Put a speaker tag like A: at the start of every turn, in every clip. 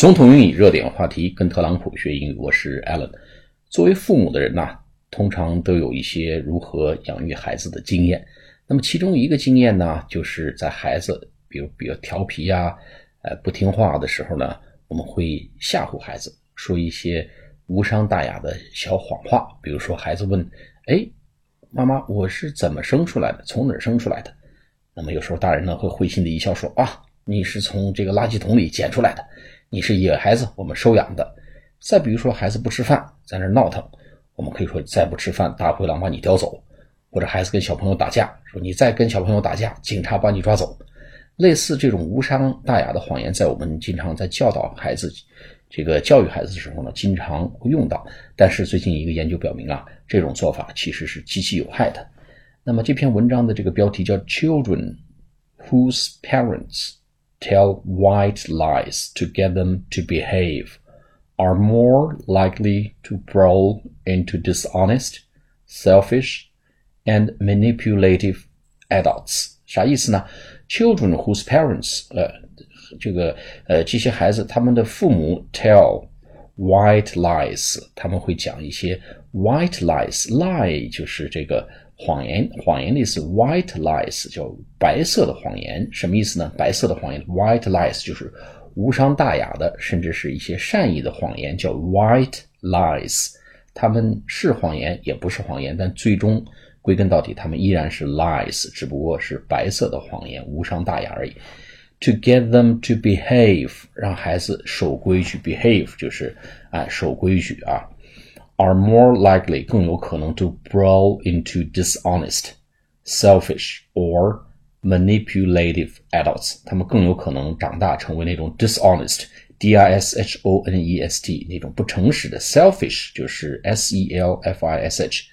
A: 总统英语热点话题，跟特朗普学英语。我是 Alan。作为父母的人呐，通常都有一些如何养育孩子的经验。那么其中一个经验呢，就是在孩子比如比较调皮呀，呃不听话的时候呢，我们会吓唬孩子，说一些无伤大雅的小谎话。比如说孩子问：“哎，妈妈，我是怎么生出来的？从哪儿生出来的？”那么有时候大人呢会会心的一笑说：“啊，你是从这个垃圾桶里捡出来的。”你是野孩子，我们收养的。再比如说，孩子不吃饭，在那闹腾，我们可以说再不吃饭，大灰狼把你叼走。或者孩子跟小朋友打架，说你再跟小朋友打架，警察把你抓走。类似这种无伤大雅的谎言，在我们经常在教导孩子、这个教育孩子的时候呢，经常会用到。但是最近一个研究表明啊，这种做法其实是极其有害的。那么这篇文章的这个标题叫 “Children whose parents”。tell white lies to get them to behave are more likely to grow into dishonest, selfish, and manipulative adults。啥意思呢？Children whose parents，呃，这个呃这些孩子他们的父母 tell white lies，他们会讲一些 white lies，lie 就是这个 谎言，谎言的意思，white lies 叫白色的谎言，什么意思呢？白色的谎言，white lies 就是无伤大雅的，甚至是一些善意的谎言，叫 white lies。他们是谎言，也不是谎言，但最终归根到底，他们依然是 lies，只不过是白色的谎言，无伤大雅而已。To get them to behave，让孩子守规矩，behave 就是啊守规矩啊。are more likely 更有可能 to grow into dishonest, selfish or manipulative adults，他们更有可能长大成为那种 dishonest, d i s h o n e s t 那种不诚实的，selfish 就是 s e l f i s h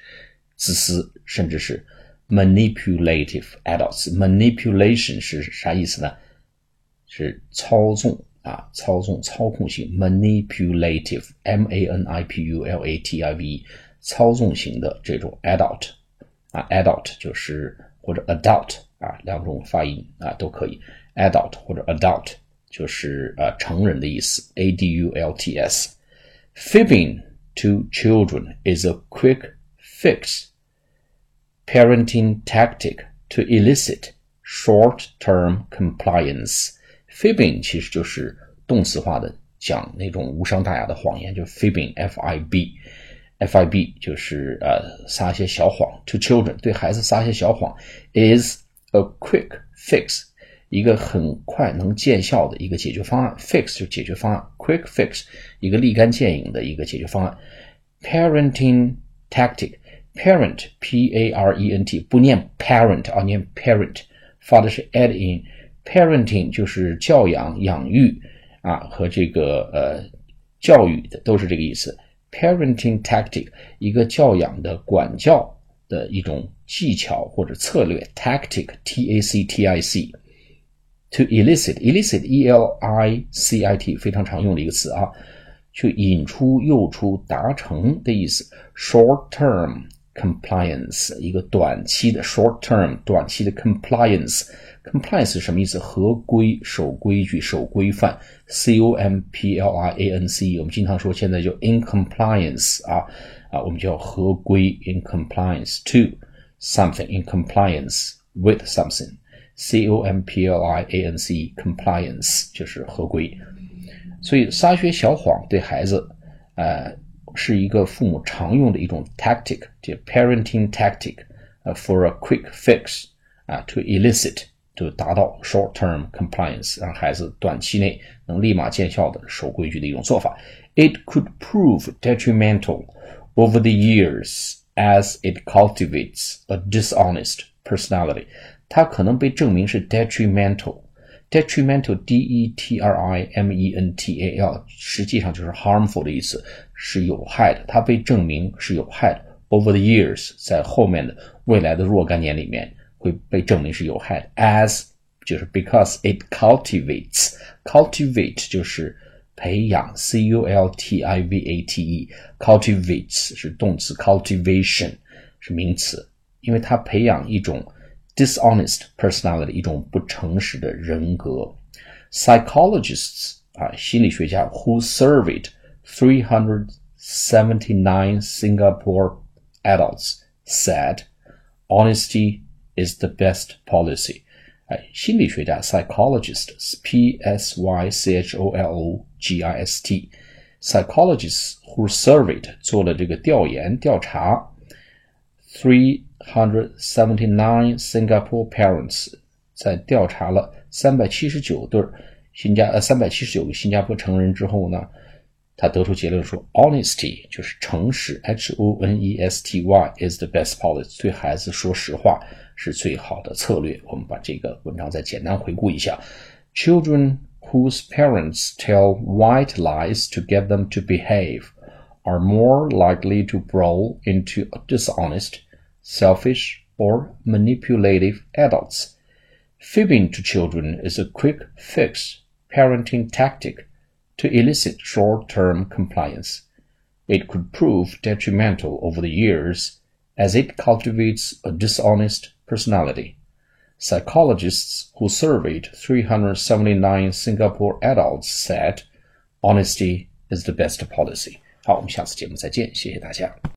A: 自私，甚至是 manipulative adults。manipulation 是啥意思呢？是操纵。 啊，操纵、操控性，manipulative，m a n i p u l a t i v e，操纵型的这种 adult，啊，adult 就是或者 adult 啊，两种发音啊都可以，adult 或者 adult 就是呃成人的意思，a d u l t s。Fibbing to children is a quick fix parenting tactic to elicit short-term compliance. Fibbing 其实就是动词化的讲那种无伤大雅的谎言，就 fibbing，f i b，f i b 就是呃撒些小谎。To children 对孩子撒些小谎，is a quick fix，一个很快能见效的一个解决方案。Fix 就解决方案，quick fix 一个立竿见影的一个解决方案。Parenting tactic，parent p a r e n t 不念 parent 啊，念 parent，发的是 add in。Parenting 就是教养、养育啊，和这个呃教育的都是这个意思。Parenting tactic 一个教养的管教的一种技巧或者策略。Tactic t a c t i c to elicit elicit e l i c i t 非常常用的一个词啊，去引出、诱出、达成的意思。Short term compliance 一个短期的 short term 短期的 compliance。Compliance 是什么意思？合规、守规矩、守规范。C O M P L I A N C，我们经常说现在就 in compliance 啊啊，我们叫合规 in compliance to something in compliance with something。C O M P L I A N C compliance 就是合规。所以撒些小谎对孩子，呃， 是一个父母常用的一种 tactic，叫 parenting tactic，呃，for a quick fix 啊，to elicit。就达到 short-term compliance，让孩子短期内能立马见效的守规矩的一种做法。It could prove detrimental over the years as it cultivates a dishonest personality。它可能被证明是 detrimental。detrimental，d-e-t-r-i-m-e-n-t-a-l，实际上就是 harmful 的意思， 是有害的。它被证明是有害的。Over the years，在后面的未来的若干年里面。会被证明是有害的，as 就是 because it cultivates，cultivate 就是培养，c u l t i v a t e，cultivates 是动词，cultivation 是名词，因为它培养一种 dishonest personality，一种不诚实的人格。Psychologists 啊，心理学家 who surveyed 379 Singapore adults said honesty is the best policy. 哎，心理学家 psychologists，p s y c h o l o g i s t，psychologists who surveyed 做了这个调研调查，three hundred seventy nine Singapore parents 在调查了三百七十九对新加呃三百七十九个新加坡成人之后呢， 他得出结论说，honesty 就是诚实，h o n e s t y is the best policy，对孩子说实话。是最好的策略。我们把这个文章再简单回顾一下：Children whose parents tell white lies to get them to behave are more likely to grow into dishonest, selfish, or manipulative adults. Fibbing to children is a quick fix parenting tactic to elicit short term compliance. It could prove detrimental over the years as it cultivates a dishonest personality. Psychologists who surveyed 379 Singapore adults said honesty is the best policy. 好，我们下次节目再见，谢谢大家。